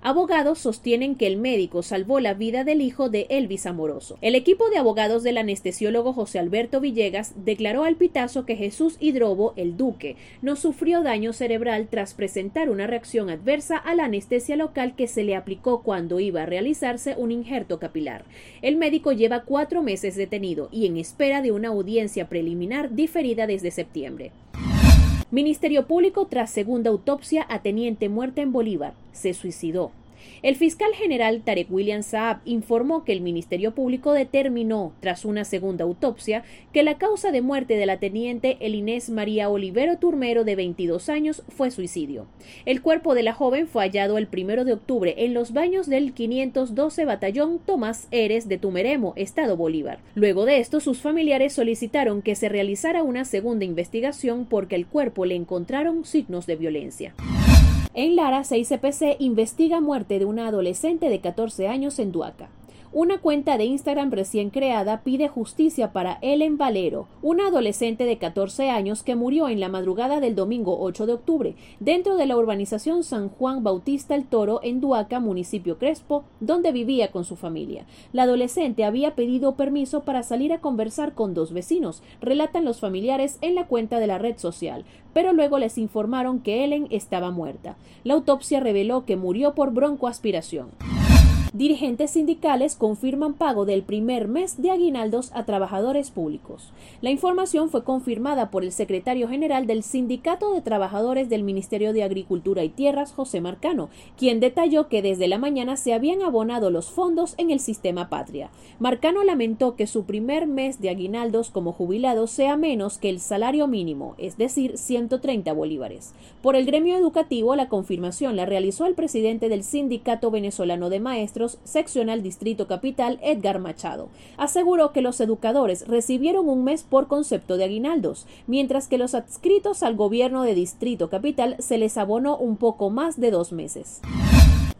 Abogados sostienen que el médico salvó la vida del hijo de Elvis Amoroso. El equipo de abogados del anestesiólogo José Alberto Villegas declaró al pitazo que Jesús Hidrobo, el duque, no sufrió daño cerebral tras presentar una reacción adversa a la anestesia local que se le aplicó cuando iba a realizarse un injerto capilar. El médico lleva cuatro meses detenido y en espera de una audiencia preliminar diferida desde septiembre. Ministerio Público tras segunda autopsia a teniente muerta en Bolívar. Se suicidó. El fiscal general Tarek William Saab informó que el Ministerio Público determinó, tras una segunda autopsia, que la causa de muerte de la teniente Elinés María Olivero Turmero, de 22 años, fue suicidio. El cuerpo de la joven fue hallado el primero de octubre en los baños del 512 Batallón Tomás Eres de Tumeremo, Estado Bolívar. Luego de esto, sus familiares solicitaron que se realizara una segunda investigación porque el cuerpo le encontraron signos de violencia. En Lara, 6CPC investiga muerte de una adolescente de 14 años en Duaca. Una cuenta de Instagram recién creada pide justicia para Ellen Valero, una adolescente de 14 años que murió en la madrugada del domingo 8 de octubre dentro de la urbanización San Juan Bautista el Toro en Duaca, municipio Crespo, donde vivía con su familia. La adolescente había pedido permiso para salir a conversar con dos vecinos, relatan los familiares en la cuenta de la red social, pero luego les informaron que Ellen estaba muerta. La autopsia reveló que murió por broncoaspiración. Dirigentes sindicales confirman pago del primer mes de aguinaldos a trabajadores públicos. La información fue confirmada por el secretario general del Sindicato de Trabajadores del Ministerio de Agricultura y Tierras, José Marcano, quien detalló que desde la mañana se habían abonado los fondos en el sistema patria. Marcano lamentó que su primer mes de aguinaldos como jubilado sea menos que el salario mínimo, es decir, 130 bolívares. Por el gremio educativo, la confirmación la realizó el presidente del Sindicato Venezolano de Maestros, seccional Distrito Capital, Edgar Machado. Aseguró que los educadores recibieron un mes por concepto de aguinaldos, mientras que los adscritos al gobierno de Distrito Capital se les abonó un poco más de dos meses.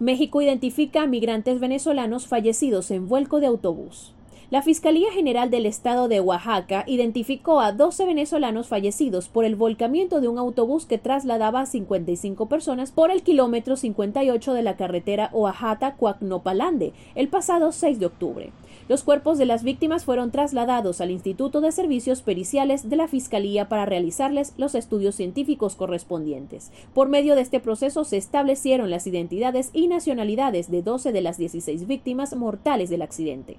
México identifica a migrantes venezolanos fallecidos en vuelco de autobús. La Fiscalía General del Estado de Oaxaca identificó a 12 venezolanos fallecidos por el volcamiento de un autobús que trasladaba a 55 personas por el kilómetro 58 de la carretera Oaxaca-Cuacnopalande el pasado 6 de octubre. Los cuerpos de las víctimas fueron trasladados al Instituto de Servicios Periciales de la Fiscalía para realizarles los estudios científicos correspondientes. Por medio de este proceso se establecieron las identidades y nacionalidades de 12 de las 16 víctimas mortales del accidente.